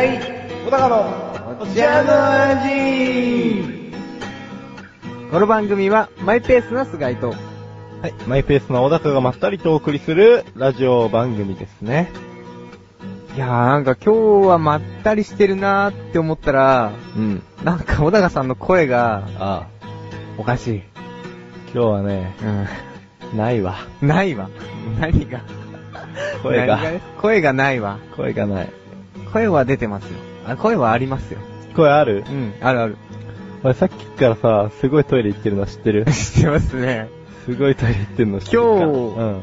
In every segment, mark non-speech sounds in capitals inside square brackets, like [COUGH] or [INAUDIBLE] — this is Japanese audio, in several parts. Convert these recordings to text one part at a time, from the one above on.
い小高のお茶の味この番組はマイペースな菅井と、はい。マイペースな小高がまったりとお送りするラジオ番組ですね。いやーなんか今日はまったりしてるなーって思ったら、うん。なんか小高さんの声がああ。おかしい。今日はね、うないわ。ん。ないわ。[LAUGHS] 何が声が何声がないわ。声がない。声は出てますよ。あ、声はありますよ。声ある？うん、あるある。俺さっきからさ、すごいトイレ行ってるの知ってる？[LAUGHS] 知ってますね。すごいトイレ行ってるの知ってるか？今日うん。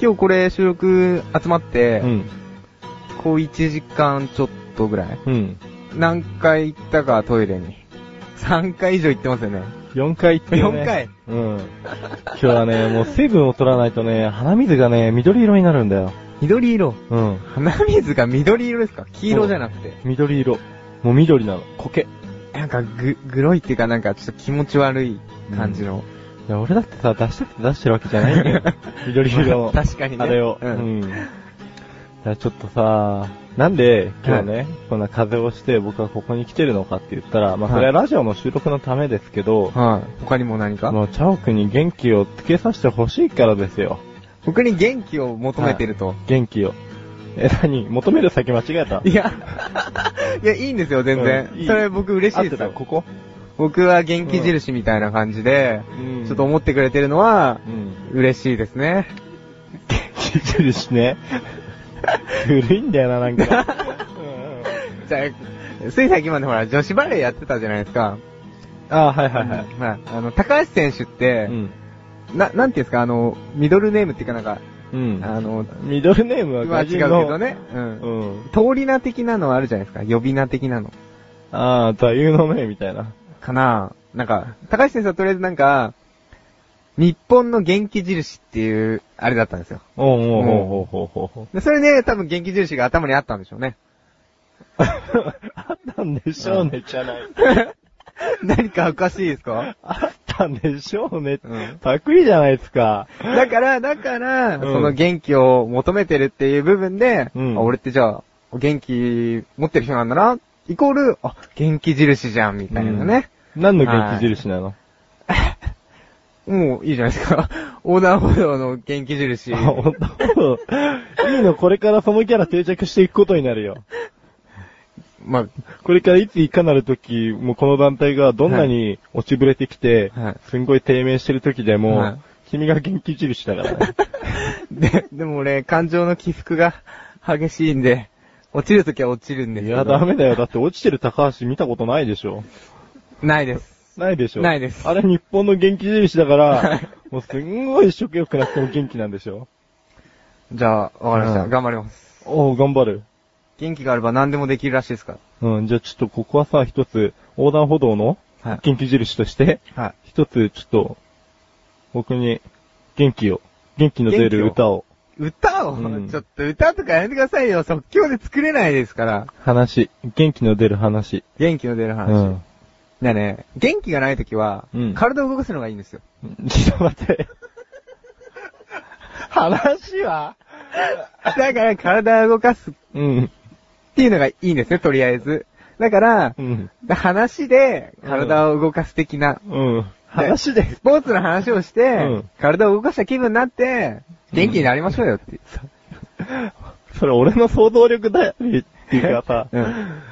今日これ収録集まって、うん。こう1時間ちょっとぐらい。うん。何回行ったかトイレに。3回以上行ってますよね。4回行ってるね。4回？うん。今日はね、もう水分を取らないとね、鼻水がね、緑色になるんだよ。緑色？うん。鼻水が緑色ですか？黄色じゃなくて？緑色。もう緑なの。苔。なんかぐ、グロいっていうかなんかちょっと気持ち悪い感じの。いや、俺だってさ、出したくて出してるわけじゃないんだよ。[LAUGHS] 緑色の。確かにね。あれを。う。うんん。じゃあちょっとさ、なんで今日ね、こんな風邪をして僕はここに来てるのかって言ったら、まあそれはラジオの収録のためですけど、はい。他にも何か？もうチャオくんに元気をつけさせてほしいからですよ。僕に元気を求めてると。元気を。え、何？求める先間違えた？いや、[LAUGHS] いや、いいんですよ、全然。うんいいそれ僕嬉しいですよ。ここ？僕は元気印みたいな感じで、うんちょっと思ってくれてるのは、うん。嬉しいですね。[LAUGHS] 元気印ね。古いんだよな、なんか。[LAUGHS] じゃあ、つい最近までほら、女子バレーやってたじゃないですか。ああ、はいはいはい。まあ、あの、高橋選手ってう、ん。な、なんていうんですか、あの、ミドルネームっていうかなんか、うん。あの、ミドルネームはは違うけ。どね。うん。うん。通り名的なのあるじゃないですか。呼び名的なの。ああ、座右の銘みたいな。かななんか、高橋選手はとりあえずなんか、日本の元気印っていう、あれだったんですよ。おうおうおうおうおうおそれね、多分元気印が頭にあったんでしょうね。あったんでしょうね、じゃない。[LAUGHS] 何かおかしいですか？あったんでしょうね。うんパクリじゃないですか。だから、だから、うんその元気を求めてるっていう部分で、うんあ俺ってじゃあ、元気持ってる人なんだな、イコール、あ、元気印じゃん、みたいなね。何の元気印なの、もういいじゃないですか。[LAUGHS] 横断歩道の元気印。あ、ほんといいの、これからそのキャラ定着していくことになるよ。まこれからいついかなる時、もうこの団体がどんなに落ちぶれてきて、はいすんごい低迷してる時でも、はい君が元気印だからね。あ、[LAUGHS] で、でも俺、感情の起伏が激しいんで、落ちるときは落ちるんですけど。いや、ダメだよ。だって落ちてる高橋見たことないでしょ。ないです。ないでしょ。ないですあれ日本の元気印だから、はいもうすんごい食欲なくても元気なんでしょ。じゃあ、わかりました。うん頑張ります。おう、頑張る。元気があれば何でもできるらしいですか？うん、じゃあちょっとここはさ、一つ、横断歩道のはい元気印として、ら。はい。一つちょっと、僕に元気を、元気の出る歌を、歌を、うんちょっと歌とかやめてくださいよ。即興で作れないですから。話、元気の出る話。元気の出る話。うん。ねね、元気がないときは、うん体を動かすのがいいんですよ。ちょっと待って。[LAUGHS] 話は？だから体を動かすっうん。ていうのがいいんですね、とりあえず。だから、うん。話で体を動かす的な、うん。話で。スポーツの話をして、うん体を動かした気分になって、元気になりましょうよって。[LAUGHS] それ俺の想像力だよっていうかさ、うん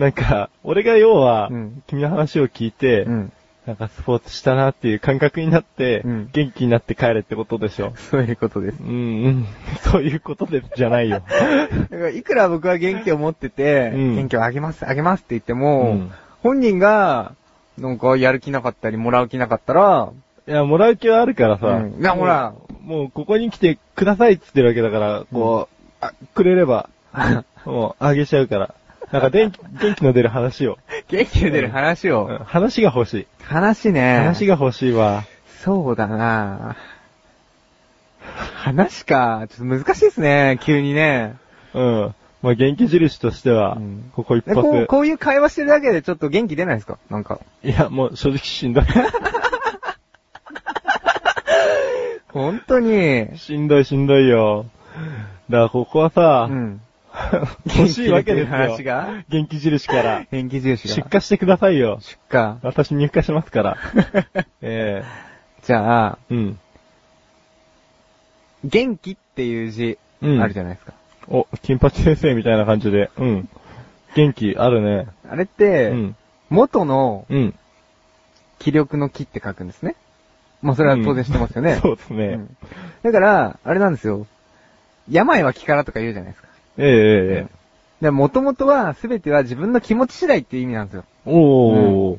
なんか、俺が要は、うん君の話を聞いて、うん。なんかスポーツしたなっていう感覚になって、うん元気になって帰れってことでしょ。[LAUGHS] そういうことです。うん、うん。[LAUGHS] そういうことです、じゃないよ。[LAUGHS] だからいくら僕は元気を持ってて、うん元気をあげます、あげますって言っても、うん本人が、なんかやる気なかったり、もらう気なかったら、いや、もらう気はあるからさ。うんいやほらもう。もうここに来てくださいって言ってるわけだから、こう、あ、くれれば、もう、あげちゃうから。なんか元気、元気の出る話を。元気で出る話うんを。話が欲しい。話ね。話が欲しいわ。そうだな話か。ちょっと難しいですね、急にね。うん。まあ、元気印としては、うんここ一でこう、発。こういう会話してるだけでちょっと元気出ないですか？なんか。いや、もう正直しんどい。[LAUGHS] 本当に。しんどいしんどいよ。だからここはさ、うん。[LAUGHS] 欲しいわけですよ。話が？元気印から。元気印が。出荷してくださいよ。出荷。私入荷しますから。[LAUGHS] えじゃあ、えうん。元気っていう字、うんあるじゃないですか。お、金八先生みたいな感じで。うん。元気あるね。あれって、うん。元のうん。気力の気って書くんですね。まあそれは当然知ってますよね。そうですね。うんだから、あれなんですよ。病は気からとか言うじゃないですか。ええええええ。で、もともとは、すべては自分の気持ち次第っていう意味なんですよ。おー。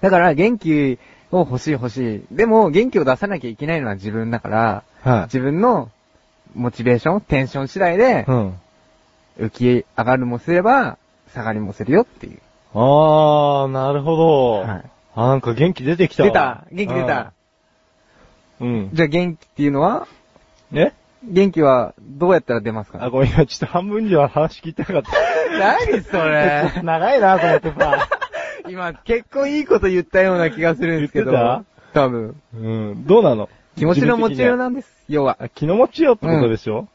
だから、元気を欲しい欲しい。でも、元気を出さなきゃいけないのは自分だから、はい。自分のモチベーション、テンション次第でう、ん。浮き上がるもすれば、下がりもするよっていう。あー、なるほど。はいあ、なんか元気出てきたわ。出た元気出た。うん。じゃあ元気っていうのはえ？元気はどうやったら出ますか？あ、ごめん、今ちょっと半分以上話聞いてなかった。[LAUGHS] 何それ？[LAUGHS] 長いなと思ってさ。[LAUGHS] 今、結構いいこと言ったような気がするんですけど。言って多分。うん。どうなの？気持ちの持ちような。なんです。要は。あ気の持ちようってことでしょ、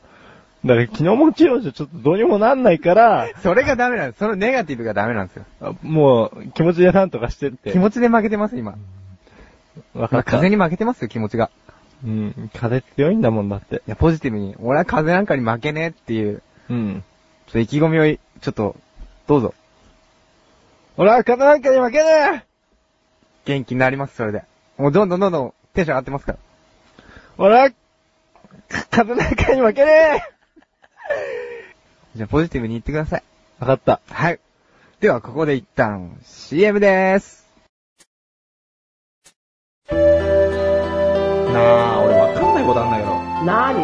だから気の持ちようじゃちょっとどうにもなんないから、それがダメなんです。そのネガティブがダメなんですよ。あもう気持ちでなんとかしてって。気持ちで負けてます、今。わかった。風に負けてますよ、気持ちが。うん。風強いんだもんだって。いや、ポジティブに。俺は風なんかに負けねえっていう、うん。ちょっと意気込みをい、ちょっと、どうぞ。俺は風なんかに負けねえ元気になります、それで。もうどんどんどんどんテンション上がってますから。俺は、風なんかに負けねえ [LAUGHS] じゃあ、ポジティブに言ってください。わかった。はい。では、ここで一旦、CM でーす。なあ、俺わかんないことあんだけど。なに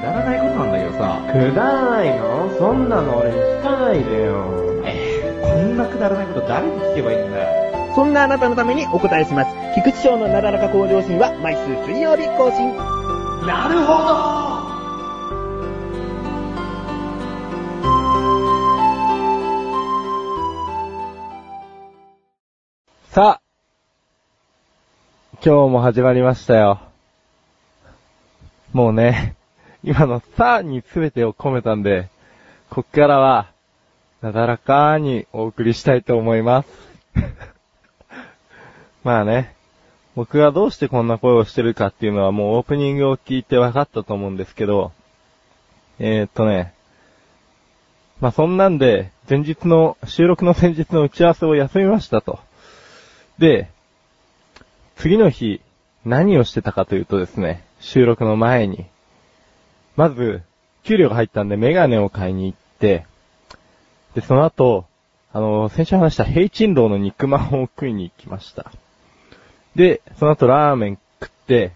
くだらないことなんだけどさ。くだらないの？そんなの俺に聞かないでよ。えー、こんなくだらないこと誰に聞けばいいんだよ。そんなあなたのためにお答えします。菊池賞のなだらか向上心は毎週水曜日更新。なるほどさあ、今日も始まりましたよ。もうね、今のさーに全てを込めたんで、こっからは、なだらかにお送りしたいと思います。[LAUGHS] まあね、僕がどうしてこんな声をしてるかっていうのはもうオープニングを聞いて分かったと思うんですけど、えー、っとね、まあそんなんで、前日の、収録の前日の打ち合わせを休みましたと。で、次の日、何をしてたかというとですね、収録の前に、まず、給料が入ったんでメガネを買いに行って、で、その後、あの、先週話した平鎮楼の肉まんを食いに行きました。で、その後ラーメン食って、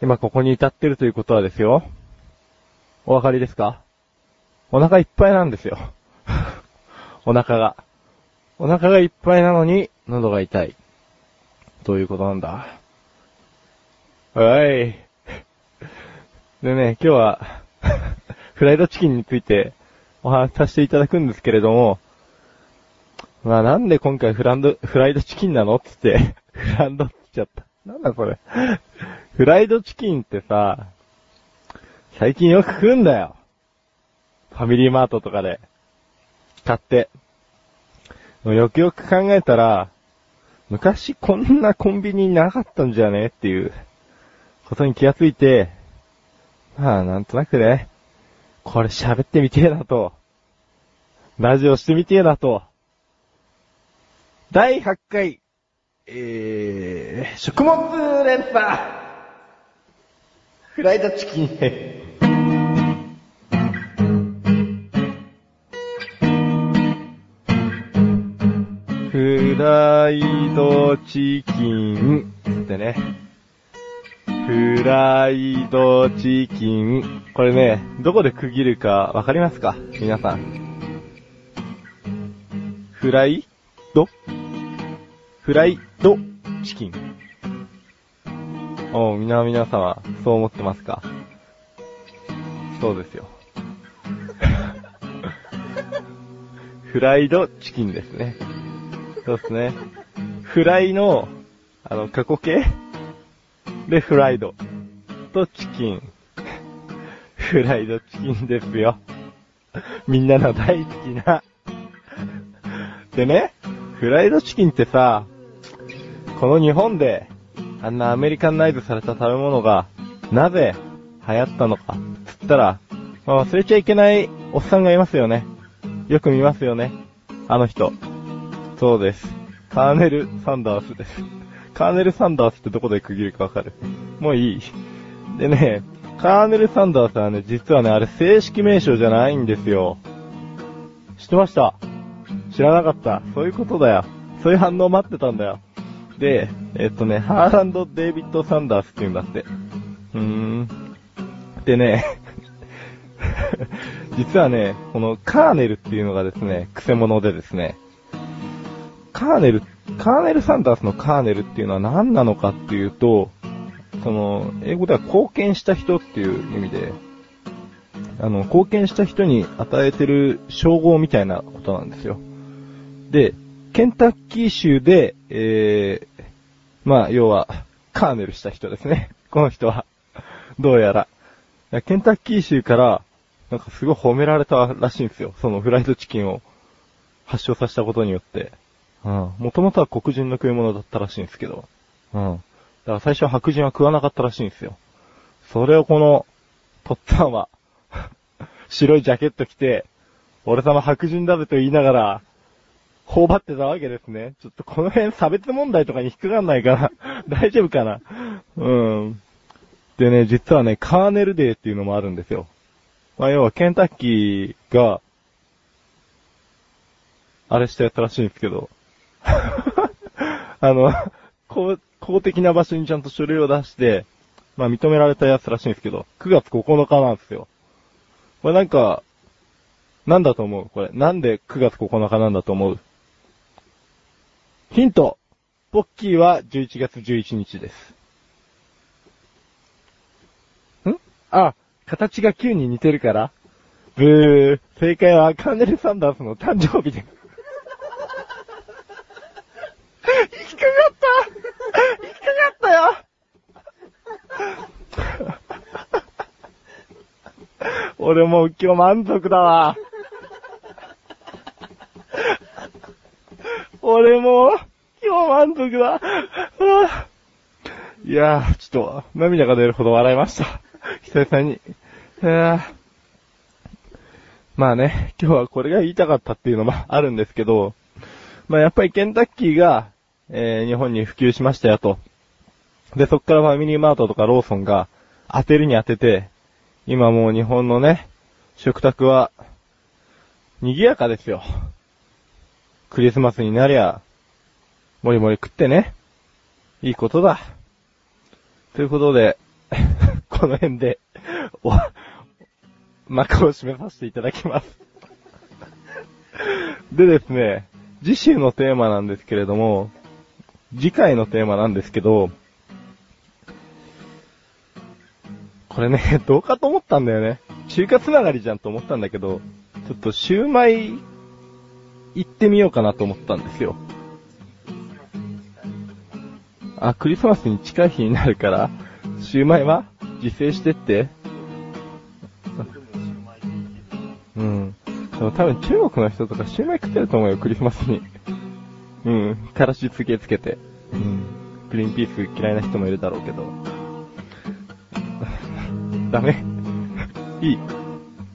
今ここに至ってるということはですよ、お分かりですか？お腹いっぱいなんですよ。[LAUGHS] お腹が。お腹がいっぱいなのに、喉が痛い。どういうことなんだはい。でね、今日は、[LAUGHS] フライドチキンについてお話しさせていただくんですけれども、まあなんで今回フランド、フライドチキンなのって言って、[LAUGHS] フランドって言っちゃった。なんだそれ。[LAUGHS] フライドチキンってさ、最近よく食うんだよ。ファミリーマートとかで。買って。よくよく考えたら、昔こんなコンビニなかったんじゃねっていうことに気がついて、まあなんとなくね、これ喋ってみてえなと、ラジオしてみてえなと、第8回、えー、食物連鎖フライドチキンへ。フライドチキンってね。フライドチキン。これね、どこで区切るかわかりますか？皆さん。フライド？フライドチキン。おう、みな皆様、そう思ってますか？そうですよ。[LAUGHS] フライドチキンですね。そうですね。フライの、あの、過去形？で、フライド。と、チキン。フライドチキンですよ。みんなの大好きな。でね、フライドチキンってさ、この日本で、あんなアメリカンナイズされた食べ物が、なぜ流行ったのか、つったら、まあ忘れちゃいけないおっさんがいますよね。よく見ますよね。あの人。そうです。カーネル・サンダースです。カーネル・サンダースってどこで区切るかわかるもういい。でね、カーネル・サンダースはね、実はね、あれ正式名称じゃないんですよ。知ってました？知らなかった。そういうことだよ。そういう反応待ってたんだよ。で、えっとね、ハーランド・デイビッド・サンダースって言うんだって。うーん。でね、[LAUGHS] 実はね、このカーネルっていうのがですね、癖者でですね、カーネルって、カーネル・サンダースのカーネルっていうのは何なのかっていうと、その、英語では貢献した人っていう意味で、あの、貢献した人に与えてる称号みたいなことなんですよ。で、ケンタッキー州で、えー、まあ、要は、カーネルした人ですね。[LAUGHS] この人は。どうやら。ケンタッキー州から、なんかすごい褒められたらしいんですよ。そのフライドチキンを発症させたことによって。うん。もともとは黒人の食い物だったらしいんですけど。うん。だから最初は白人は食わなかったらしいんですよ。それをこの、とっつぁんは、[LAUGHS] 白いジャケット着て、俺様白人だぜと言いながら、頬張ってたわけですね。ちょっとこの辺差別問題とかに引っかかんないかな [LAUGHS] 大丈夫かなうん。でね、実はね、カーネルデーっていうのもあるんですよ。まあ、要はケンタッキーが、あれしたやつらしいんですけど、[LAUGHS] あの、公公的な場所にちゃんと書類を出して、まあ認められたやつらしいんですけど、9月9日なんですよ。これなんか、なんだと思う？これ。なんで9月9日なんだと思う？ヒントポッキーは11月11日です。ん？あ、形が9に似てるからブー。正解はカーネル・サンダースの誕生日です。引っかかった引っかかったよ俺もう今日満足だわ。俺も今日満足だ。いやー、ちょっと涙が出るほど笑いました。久々に。いやまあね、今日はこれが言いたかったっていうのも [LAUGHS] あるんですけど、まあやっぱりケンタッキーが、えー日本に普及しましたよと。で、そっからファミリーマートとかローソンが当てるに当てて、今もう日本のね、食卓は、賑やかですよ。クリスマスになりゃ、もりもり食ってね。いいことだ。ということで、[LAUGHS] この辺で、お、幕を締めさせていただきます。でですね、次週のテーマなんですけれども、次回のテーマなんですけど、これね、[LAUGHS] どうかと思ったんだよね。中華つながりじゃんと思ったんだけど、ちょっとシューマイ、行ってみようかなと思ったんですよ。あ、クリスマスに近い日になるから、シューマイは自制してって。うん。でも多分中国の人とかシューマイ食ってると思うよ、クリスマスに。うん。からしつけつけて。うん。グリーンピース嫌いな人もいるだろうけど。ダメいい。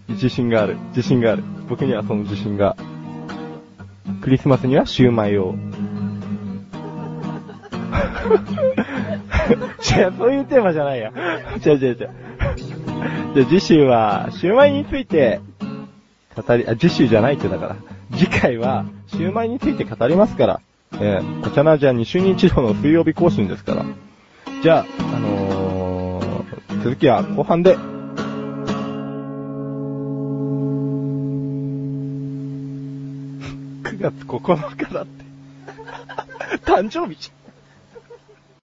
自信がある。自信がある。僕にはその自信が。クリスマスにはシューマイを。[LAUGHS] 違う、そういうテーマじゃないや。違う違う違う。じゃあ次週は、シューマイについて、語り、あ、次週じゃないってだから。次回は、シューマイについて語りますから。えー、こちらのじゃ2週に1度の水曜日更新ですから。じゃあ、あのー、続きは後半で。[LAUGHS] 9月9日だって。[LAUGHS] 誕生日じゃん。